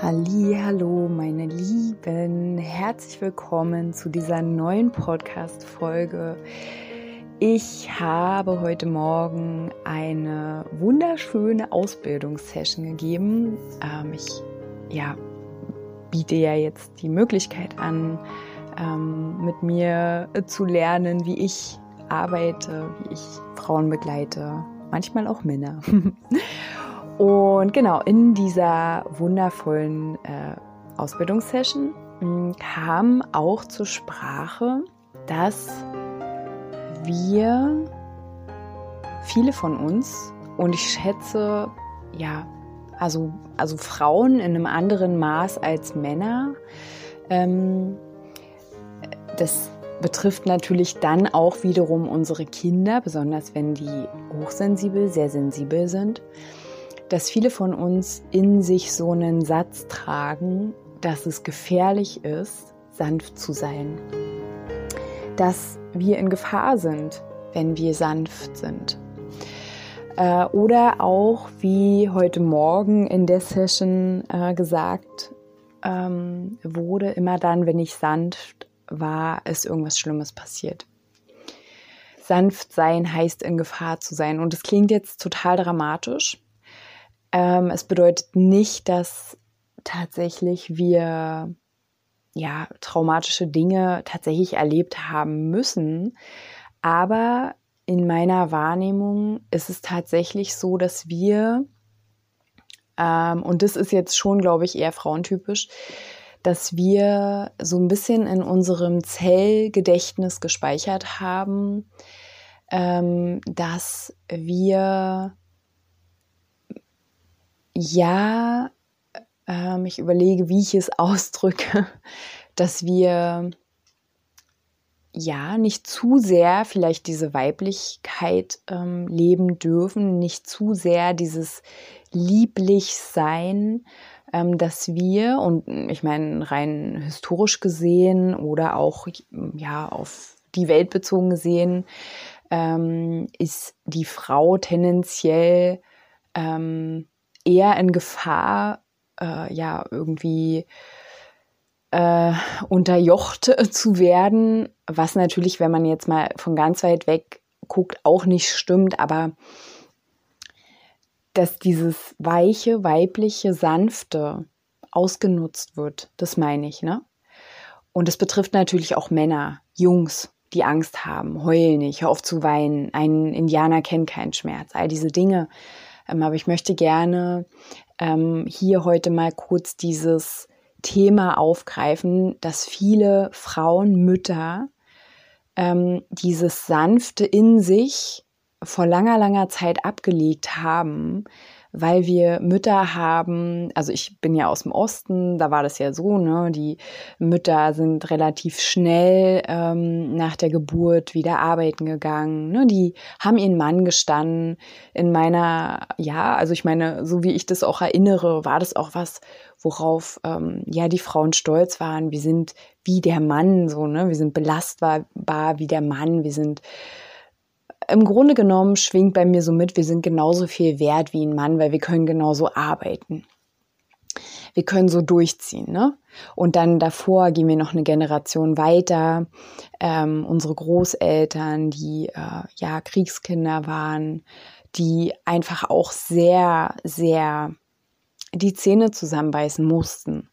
Hallo, meine Lieben, herzlich willkommen zu dieser neuen Podcast Folge. Ich habe heute Morgen eine wunderschöne Ausbildungssession gegeben. Ähm, ich ja, biete ja jetzt die Möglichkeit an, ähm, mit mir zu lernen, wie ich arbeite, wie ich Frauen begleite, manchmal auch Männer. Und genau, in dieser wundervollen äh, Ausbildungssession hm, kam auch zur Sprache, dass wir, viele von uns, und ich schätze, ja, also, also Frauen in einem anderen Maß als Männer, ähm, das betrifft natürlich dann auch wiederum unsere Kinder, besonders wenn die hochsensibel, sehr sensibel sind dass viele von uns in sich so einen Satz tragen, dass es gefährlich ist, sanft zu sein. Dass wir in Gefahr sind, wenn wir sanft sind. Äh, oder auch, wie heute Morgen in der Session äh, gesagt ähm, wurde, immer dann, wenn ich sanft war, ist irgendwas Schlimmes passiert. Sanft sein heißt in Gefahr zu sein. Und es klingt jetzt total dramatisch. Ähm, es bedeutet nicht, dass tatsächlich wir ja traumatische Dinge tatsächlich erlebt haben müssen, aber in meiner Wahrnehmung ist es tatsächlich so, dass wir ähm, und das ist jetzt schon, glaube ich, eher frauentypisch, dass wir so ein bisschen in unserem Zellgedächtnis gespeichert haben, ähm, dass wir ja, ähm, ich überlege, wie ich es ausdrücke, dass wir ja nicht zu sehr vielleicht diese Weiblichkeit ähm, leben dürfen, nicht zu sehr dieses lieblich sein, ähm, dass wir und ich meine rein historisch gesehen oder auch ja auf die Welt bezogen gesehen ähm, ist die Frau tendenziell ähm, eher in Gefahr, äh, ja, irgendwie äh, unterjocht zu werden, was natürlich, wenn man jetzt mal von ganz weit weg guckt, auch nicht stimmt, aber dass dieses weiche, weibliche, sanfte ausgenutzt wird, das meine ich, ne? Und das betrifft natürlich auch Männer, Jungs, die Angst haben, heul nicht, hör auf zu weinen, ein Indianer kennt keinen Schmerz, all diese Dinge, aber ich möchte gerne ähm, hier heute mal kurz dieses Thema aufgreifen, dass viele Frauen, Mütter ähm, dieses Sanfte in sich vor langer, langer Zeit abgelegt haben, weil wir Mütter haben, also ich bin ja aus dem Osten, da war das ja so, ne, die Mütter sind relativ schnell ähm, nach der Geburt wieder arbeiten gegangen, ne, die haben ihren Mann gestanden. In meiner, ja, also ich meine, so wie ich das auch erinnere, war das auch was, worauf ähm, ja die Frauen stolz waren. Wir sind wie der Mann, so, ne, wir sind belastbar wie der Mann, wir sind im Grunde genommen schwingt bei mir so mit, wir sind genauso viel wert wie ein Mann, weil wir können genauso arbeiten. Wir können so durchziehen, ne? Und dann davor gehen wir noch eine Generation weiter. Ähm, unsere Großeltern, die äh, ja Kriegskinder waren, die einfach auch sehr, sehr die Zähne zusammenbeißen mussten,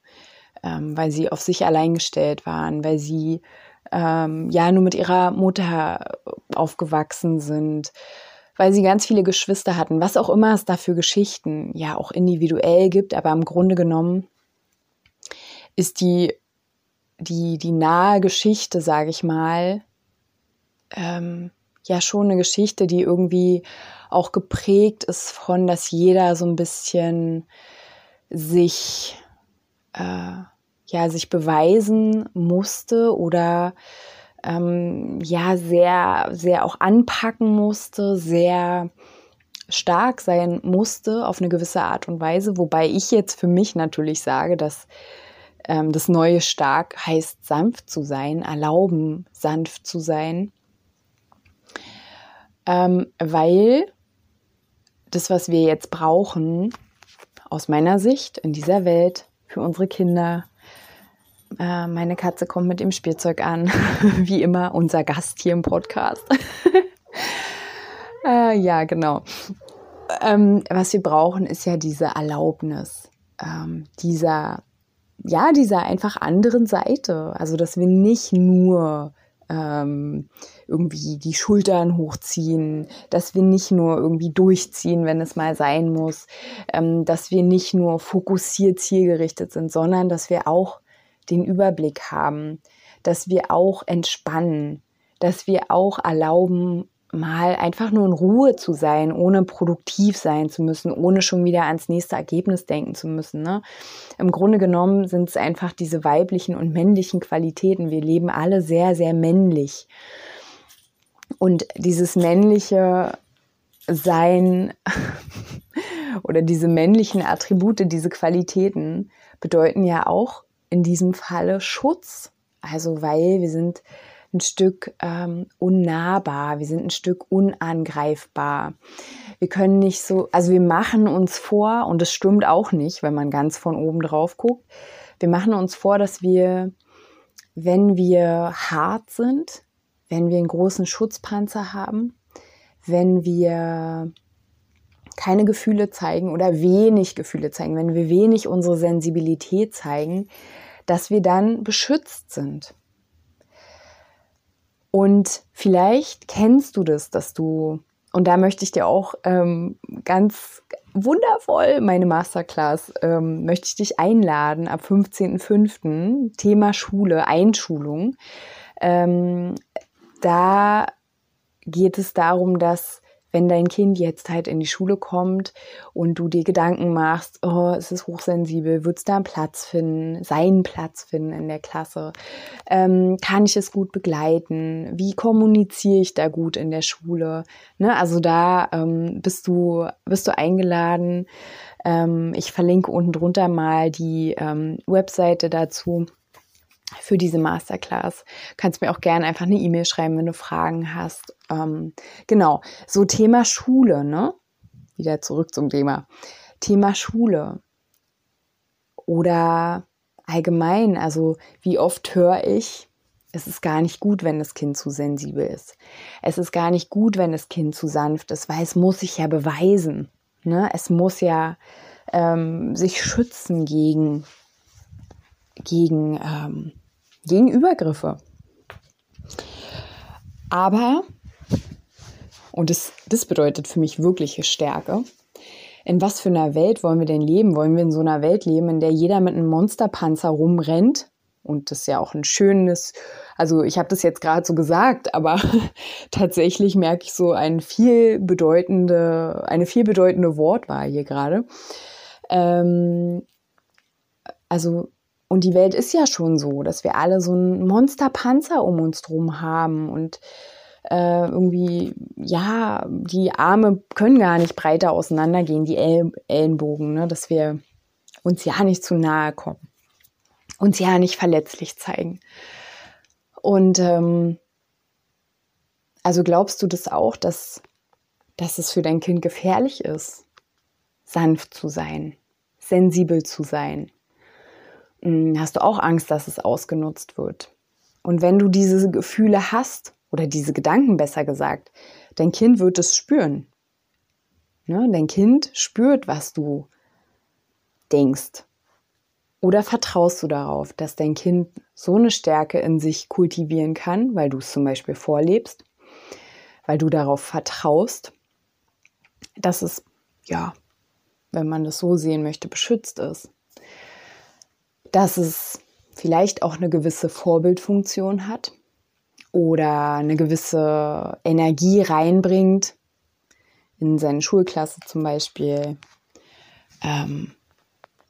ähm, weil sie auf sich allein gestellt waren, weil sie ähm, ja nur mit ihrer Mutter aufgewachsen sind, weil sie ganz viele Geschwister hatten, was auch immer es da für Geschichten ja auch individuell gibt, aber im Grunde genommen ist die, die, die nahe Geschichte, sage ich mal, ähm, ja schon eine Geschichte, die irgendwie auch geprägt ist von, dass jeder so ein bisschen sich äh, ja sich beweisen musste oder ähm, ja sehr, sehr auch anpacken musste, sehr stark sein musste auf eine gewisse Art und Weise, wobei ich jetzt für mich natürlich sage, dass ähm, das neue stark heißt sanft zu sein, erlauben sanft zu sein, ähm, weil das, was wir jetzt brauchen, aus meiner Sicht in dieser Welt für unsere Kinder, äh, meine Katze kommt mit dem Spielzeug an, wie immer unser Gast hier im Podcast. äh, ja, genau. Ähm, was wir brauchen, ist ja diese Erlaubnis, ähm, dieser, ja, dieser einfach anderen Seite. Also, dass wir nicht nur ähm, irgendwie die Schultern hochziehen, dass wir nicht nur irgendwie durchziehen, wenn es mal sein muss, ähm, dass wir nicht nur fokussiert zielgerichtet sind, sondern dass wir auch den Überblick haben, dass wir auch entspannen, dass wir auch erlauben, mal einfach nur in Ruhe zu sein, ohne produktiv sein zu müssen, ohne schon wieder ans nächste Ergebnis denken zu müssen. Ne? Im Grunde genommen sind es einfach diese weiblichen und männlichen Qualitäten. Wir leben alle sehr, sehr männlich. Und dieses männliche Sein oder diese männlichen Attribute, diese Qualitäten bedeuten ja auch in diesem Falle Schutz. Also weil wir sind ein Stück ähm, unnahbar, wir sind ein Stück unangreifbar. Wir können nicht so, also wir machen uns vor, und das stimmt auch nicht, wenn man ganz von oben drauf guckt, wir machen uns vor, dass wir, wenn wir hart sind, wenn wir einen großen Schutzpanzer haben, wenn wir keine Gefühle zeigen oder wenig Gefühle zeigen, wenn wir wenig unsere Sensibilität zeigen, dass wir dann beschützt sind. Und vielleicht kennst du das, dass du, und da möchte ich dir auch ähm, ganz wundervoll meine Masterclass, ähm, möchte ich dich einladen ab 15.05. Thema Schule, Einschulung. Ähm, da geht es darum, dass wenn dein Kind jetzt halt in die Schule kommt und du dir Gedanken machst, oh, es ist hochsensibel, wird es da einen Platz finden, seinen Platz finden in der Klasse? Ähm, kann ich es gut begleiten? Wie kommuniziere ich da gut in der Schule? Ne? Also da ähm, bist du, bist du eingeladen. Ähm, ich verlinke unten drunter mal die ähm, Webseite dazu für diese Masterclass. Kannst mir auch gerne einfach eine E-Mail schreiben, wenn du Fragen hast. Ähm, genau, so Thema Schule, ne? Wieder zurück zum Thema. Thema Schule. Oder allgemein, also wie oft höre ich, es ist gar nicht gut, wenn das Kind zu sensibel ist. Es ist gar nicht gut, wenn das Kind zu sanft ist, weil es muss sich ja beweisen. Ne? Es muss ja ähm, sich schützen gegen, gegen ähm, gegen Übergriffe. Aber, und das, das bedeutet für mich wirkliche Stärke, in was für einer Welt wollen wir denn leben? Wollen wir in so einer Welt leben, in der jeder mit einem Monsterpanzer rumrennt? Und das ist ja auch ein schönes, also ich habe das jetzt gerade so gesagt, aber tatsächlich merke ich so ein viel bedeutende, eine viel bedeutende Wortwahl hier gerade. Ähm, also und die Welt ist ja schon so, dass wir alle so einen Monsterpanzer um uns drum haben und äh, irgendwie, ja, die Arme können gar nicht breiter auseinandergehen, die El Ellenbogen, ne? dass wir uns ja nicht zu nahe kommen, uns ja nicht verletzlich zeigen. Und ähm, also glaubst du das auch, dass, dass es für dein Kind gefährlich ist, sanft zu sein, sensibel zu sein? Hm, hast du auch Angst, dass es ausgenutzt wird. Und wenn du diese Gefühle hast, oder diese Gedanken besser gesagt, dein Kind wird es spüren. Ne? Dein Kind spürt, was du denkst. Oder vertraust du darauf, dass dein Kind so eine Stärke in sich kultivieren kann, weil du es zum Beispiel vorlebst, weil du darauf vertraust, dass es, ja, wenn man das so sehen möchte, beschützt ist dass es vielleicht auch eine gewisse Vorbildfunktion hat oder eine gewisse Energie reinbringt, in seine Schulklasse zum Beispiel, ähm,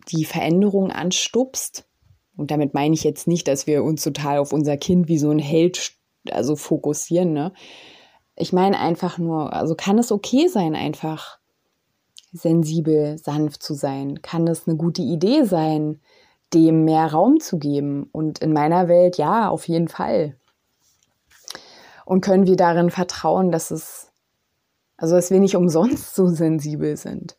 die Veränderung anstupst, Und damit meine ich jetzt nicht, dass wir uns total auf unser Kind wie so ein Held also fokussieren, ne? Ich meine einfach nur, also kann es okay sein, einfach sensibel, sanft zu sein? Kann es eine gute Idee sein, dem mehr Raum zu geben? Und in meiner Welt ja, auf jeden Fall. Und können wir darin vertrauen, dass es, also dass wir nicht umsonst so sensibel sind?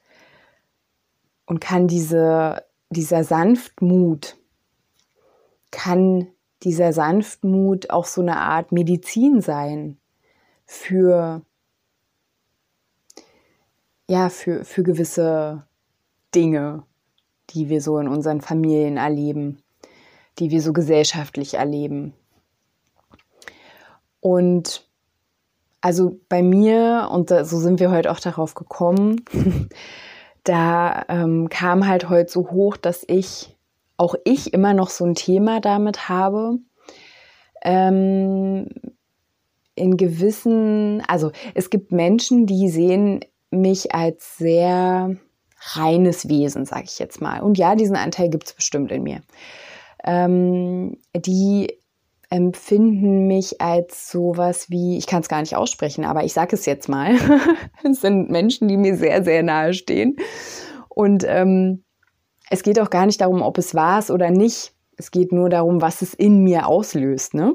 Und kann diese, dieser Sanftmut, kann dieser Sanftmut auch so eine Art Medizin sein für, ja, für, für gewisse Dinge, die wir so in unseren Familien erleben, die wir so gesellschaftlich erleben. Und also bei mir, und so sind wir heute auch darauf gekommen, da ähm, kam halt heute so hoch, dass ich, auch ich immer noch so ein Thema damit habe, ähm, in gewissen, also es gibt Menschen, die sehen mich als sehr reines Wesen, sage ich jetzt mal. Und ja, diesen Anteil gibt es bestimmt in mir. Ähm, die empfinden mich als sowas wie, ich kann es gar nicht aussprechen, aber ich sage es jetzt mal. es sind Menschen, die mir sehr, sehr nahe stehen. Und ähm, es geht auch gar nicht darum, ob es war es oder nicht. Es geht nur darum, was es in mir auslöst. Ne?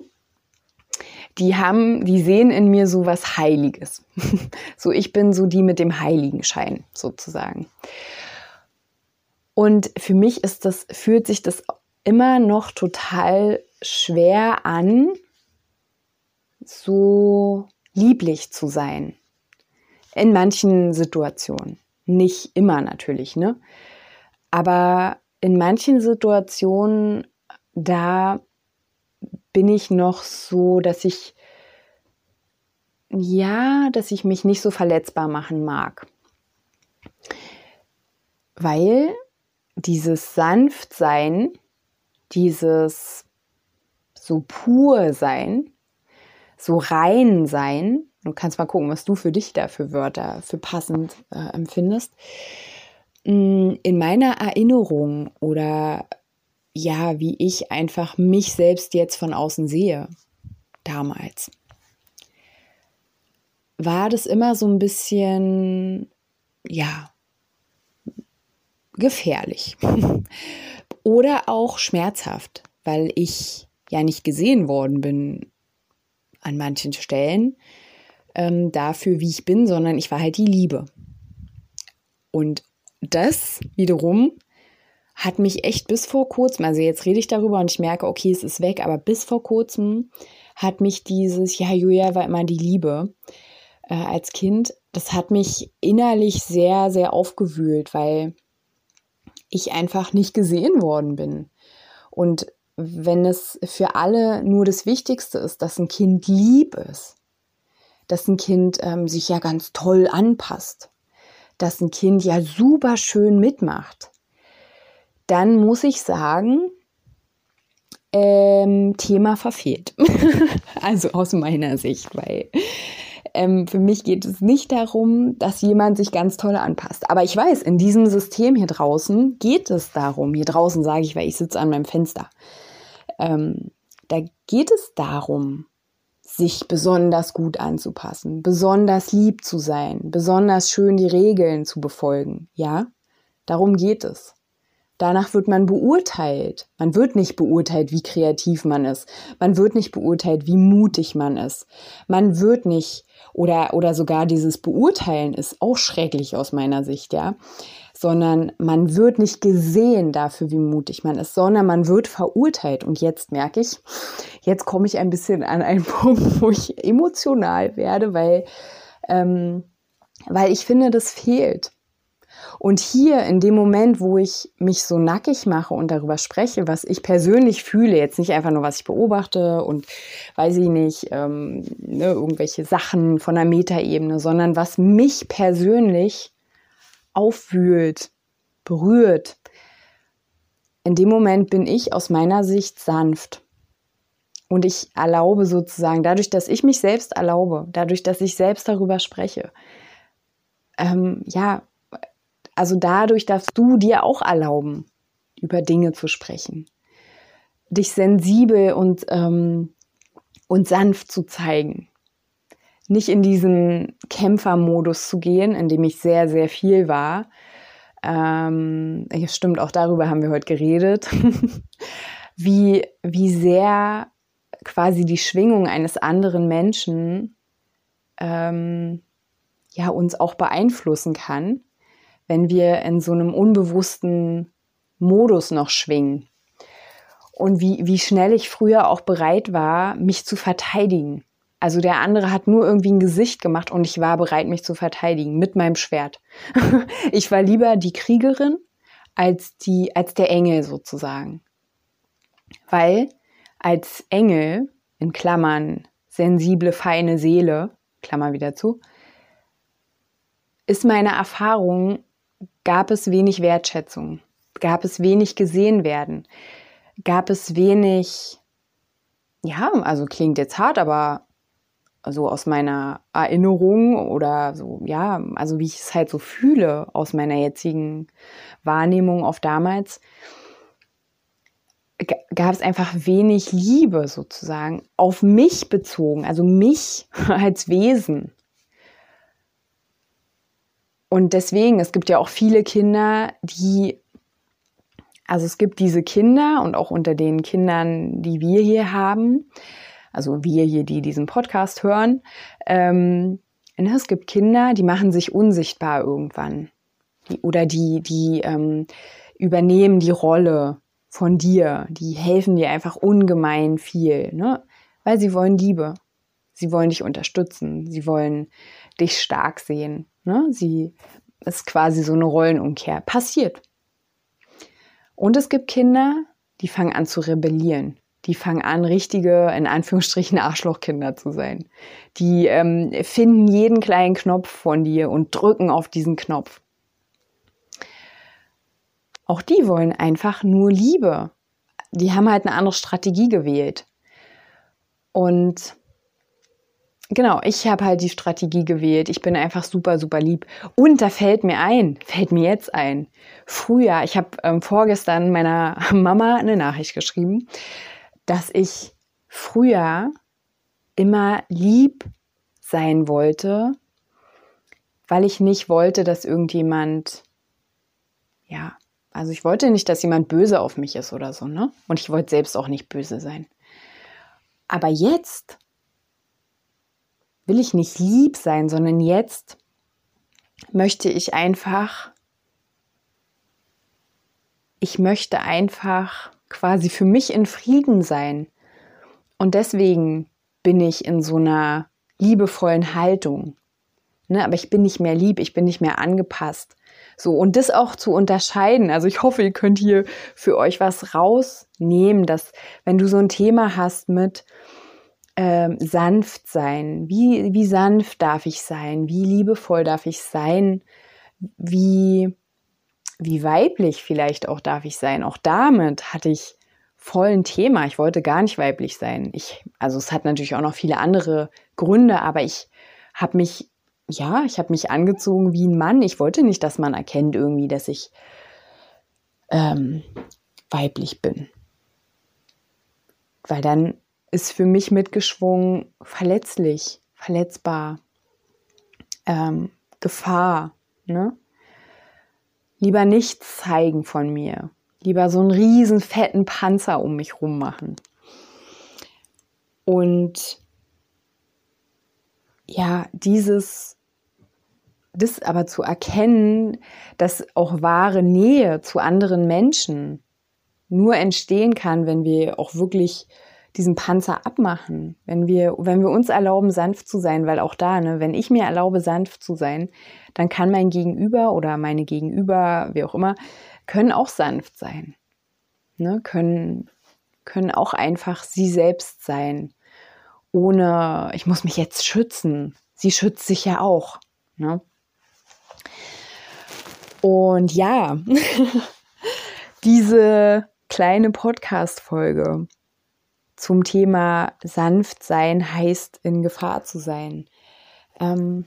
Die haben, die sehen in mir so was Heiliges. so ich bin so die mit dem Heiligenschein sozusagen. Und für mich ist das, fühlt sich das immer noch total schwer an, so lieblich zu sein. In manchen Situationen. Nicht immer natürlich, ne? Aber in manchen Situationen, da bin ich noch so, dass ich, ja, dass ich mich nicht so verletzbar machen mag. Weil dieses Sanftsein, dieses so pur sein, so rein sein, du kannst mal gucken, was du für dich da für Wörter für passend äh, empfindest, mm, in meiner Erinnerung oder ja, wie ich einfach mich selbst jetzt von außen sehe, damals, war das immer so ein bisschen, ja, gefährlich oder auch schmerzhaft, weil ich ja nicht gesehen worden bin an manchen Stellen ähm, dafür, wie ich bin, sondern ich war halt die Liebe. Und das wiederum hat mich echt bis vor kurzem, also jetzt rede ich darüber und ich merke, okay, es ist weg, aber bis vor kurzem hat mich dieses, ja, Julia war immer die Liebe äh, als Kind, das hat mich innerlich sehr, sehr aufgewühlt, weil ich einfach nicht gesehen worden bin. Und wenn es für alle nur das Wichtigste ist, dass ein Kind lieb ist, dass ein Kind ähm, sich ja ganz toll anpasst, dass ein Kind ja super schön mitmacht, dann muss ich sagen, ähm, Thema verfehlt. also aus meiner Sicht, weil ähm, für mich geht es nicht darum, dass jemand sich ganz toll anpasst. Aber ich weiß, in diesem System hier draußen geht es darum, hier draußen sage ich, weil ich sitze an meinem Fenster, ähm, da geht es darum, sich besonders gut anzupassen, besonders lieb zu sein, besonders schön die Regeln zu befolgen. Ja, darum geht es. Danach wird man beurteilt. Man wird nicht beurteilt, wie kreativ man ist. Man wird nicht beurteilt, wie mutig man ist. Man wird nicht, oder, oder sogar dieses Beurteilen ist auch schrecklich aus meiner Sicht, ja. Sondern man wird nicht gesehen dafür, wie mutig man ist, sondern man wird verurteilt. Und jetzt merke ich, jetzt komme ich ein bisschen an einen Punkt, wo ich emotional werde, weil, ähm, weil ich finde, das fehlt. Und hier in dem Moment, wo ich mich so nackig mache und darüber spreche, was ich persönlich fühle, jetzt nicht einfach nur, was ich beobachte und weiß ich nicht, ähm, ne, irgendwelche Sachen von der Metaebene, sondern was mich persönlich aufwühlt, berührt. In dem Moment bin ich aus meiner Sicht sanft. Und ich erlaube sozusagen, dadurch, dass ich mich selbst erlaube, dadurch, dass ich selbst darüber spreche, ähm, ja, also dadurch darfst du dir auch erlauben, über Dinge zu sprechen. dich sensibel und, ähm, und sanft zu zeigen. Nicht in diesen Kämpfermodus zu gehen, in dem ich sehr, sehr viel war. Ähm, stimmt, auch darüber haben wir heute geredet. wie, wie sehr quasi die Schwingung eines anderen Menschen ähm, ja uns auch beeinflussen kann, wenn wir in so einem unbewussten Modus noch schwingen. Und wie, wie schnell ich früher auch bereit war, mich zu verteidigen. Also der andere hat nur irgendwie ein Gesicht gemacht und ich war bereit, mich zu verteidigen mit meinem Schwert. ich war lieber die Kriegerin als die, als der Engel sozusagen. Weil als Engel, in Klammern, sensible, feine Seele, Klammer wieder zu, ist meine Erfahrung, gab es wenig Wertschätzung, gab es wenig gesehen werden, gab es wenig, ja, also klingt jetzt hart, aber so aus meiner Erinnerung oder so, ja, also wie ich es halt so fühle aus meiner jetzigen Wahrnehmung auf damals, gab es einfach wenig Liebe sozusagen auf mich bezogen, also mich als Wesen. Und deswegen, es gibt ja auch viele Kinder, die, also es gibt diese Kinder und auch unter den Kindern, die wir hier haben, also wir hier, die diesen Podcast hören, ähm, ne, es gibt Kinder, die machen sich unsichtbar irgendwann. Die, oder die, die ähm, übernehmen die Rolle von dir. Die helfen dir einfach ungemein viel, ne? Weil sie wollen Liebe. Sie wollen dich unterstützen. Sie wollen dich stark sehen. Ne? Sie ist quasi so eine Rollenumkehr. Passiert. Und es gibt Kinder, die fangen an zu rebellieren. Die fangen an, richtige, in Anführungsstrichen, Arschlochkinder zu sein. Die ähm, finden jeden kleinen Knopf von dir und drücken auf diesen Knopf. Auch die wollen einfach nur Liebe. Die haben halt eine andere Strategie gewählt. Und genau, ich habe halt die Strategie gewählt. Ich bin einfach super, super lieb. Und da fällt mir ein, fällt mir jetzt ein. Früher, ich habe ähm, vorgestern meiner Mama eine Nachricht geschrieben, dass ich früher immer lieb sein wollte, weil ich nicht wollte, dass irgendjemand ja also ich wollte nicht, dass jemand böse auf mich ist oder so, ne? Und ich wollte selbst auch nicht böse sein. Aber jetzt will ich nicht lieb sein, sondern jetzt möchte ich einfach, ich möchte einfach quasi für mich in Frieden sein. Und deswegen bin ich in so einer liebevollen Haltung. Ne? Aber ich bin nicht mehr lieb, ich bin nicht mehr angepasst. So, und das auch zu unterscheiden. Also ich hoffe, ihr könnt hier für euch was rausnehmen, dass wenn du so ein Thema hast mit ähm, sanft sein, wie, wie sanft darf ich sein, wie liebevoll darf ich sein, wie, wie weiblich vielleicht auch darf ich sein. Auch damit hatte ich voll ein Thema. Ich wollte gar nicht weiblich sein. Ich, also es hat natürlich auch noch viele andere Gründe, aber ich habe mich ja, ich habe mich angezogen wie ein Mann. Ich wollte nicht, dass man erkennt irgendwie, dass ich ähm, weiblich bin. Weil dann ist für mich mitgeschwungen verletzlich, verletzbar, ähm, Gefahr. Ne? Lieber nichts zeigen von mir. Lieber so einen riesen fetten Panzer um mich rum machen. Und ja, dieses das aber zu erkennen, dass auch wahre Nähe zu anderen Menschen nur entstehen kann, wenn wir auch wirklich diesen Panzer abmachen, wenn wir, wenn wir uns erlauben, sanft zu sein, weil auch da, ne, wenn ich mir erlaube, sanft zu sein, dann kann mein Gegenüber oder meine Gegenüber, wie auch immer, können auch sanft sein, ne, können, können auch einfach sie selbst sein, ohne, ich muss mich jetzt schützen. Sie schützt sich ja auch, ne? Und ja, diese kleine Podcast-Folge zum Thema sanft sein heißt in Gefahr zu sein. Ähm,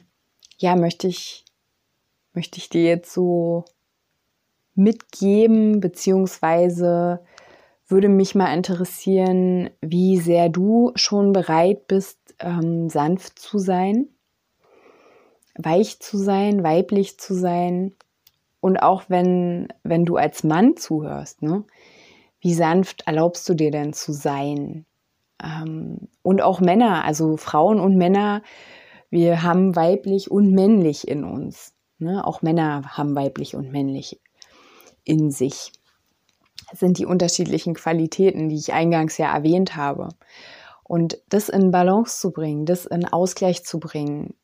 ja, möchte ich, möchte ich dir jetzt so mitgeben, beziehungsweise würde mich mal interessieren, wie sehr du schon bereit bist, ähm, sanft zu sein, weich zu sein, weiblich zu sein. Und auch wenn, wenn du als Mann zuhörst, ne? Wie sanft erlaubst du dir denn zu sein? Ähm, und auch Männer, also Frauen und Männer, wir haben weiblich und männlich in uns. Ne? Auch Männer haben weiblich und männlich in sich. Das sind die unterschiedlichen Qualitäten, die ich eingangs ja erwähnt habe. Und das in Balance zu bringen, das in Ausgleich zu bringen,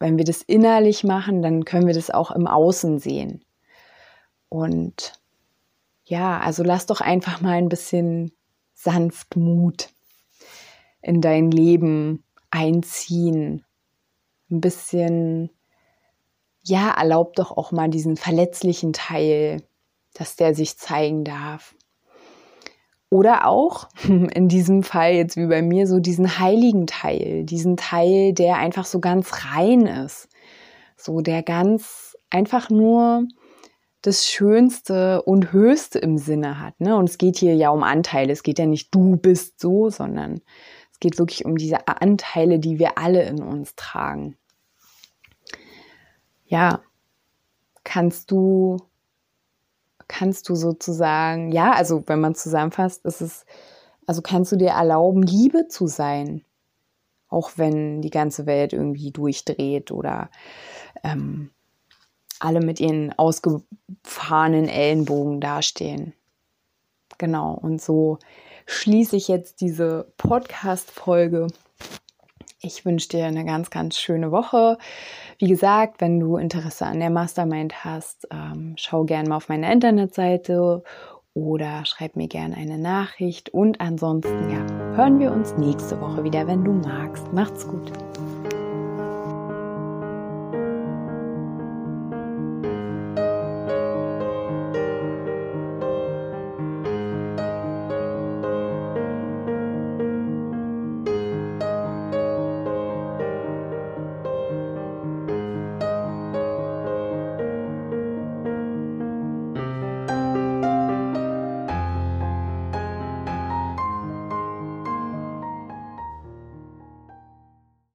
wenn wir das innerlich machen, dann können wir das auch im Außen sehen. Und ja, also lass doch einfach mal ein bisschen Sanftmut in dein Leben einziehen. Ein bisschen, ja, erlaub doch auch mal diesen verletzlichen Teil, dass der sich zeigen darf. Oder auch in diesem Fall jetzt wie bei mir so diesen heiligen Teil, diesen Teil, der einfach so ganz rein ist. So der ganz einfach nur das Schönste und Höchste im Sinne hat. Ne? Und es geht hier ja um Anteile. Es geht ja nicht du bist so, sondern es geht wirklich um diese Anteile, die wir alle in uns tragen. Ja, kannst du kannst du sozusagen, ja, also wenn man zusammenfasst, ist es, also kannst du dir erlauben, Liebe zu sein, auch wenn die ganze Welt irgendwie durchdreht oder ähm, alle mit ihren ausgefahrenen Ellenbogen dastehen. Genau, und so schließe ich jetzt diese Podcast-Folge ich wünsche dir eine ganz, ganz schöne Woche. Wie gesagt, wenn du Interesse an der Mastermind hast, ähm, schau gerne mal auf meine Internetseite oder schreib mir gerne eine Nachricht. Und ansonsten, ja, hören wir uns nächste Woche wieder, wenn du magst. Macht's gut.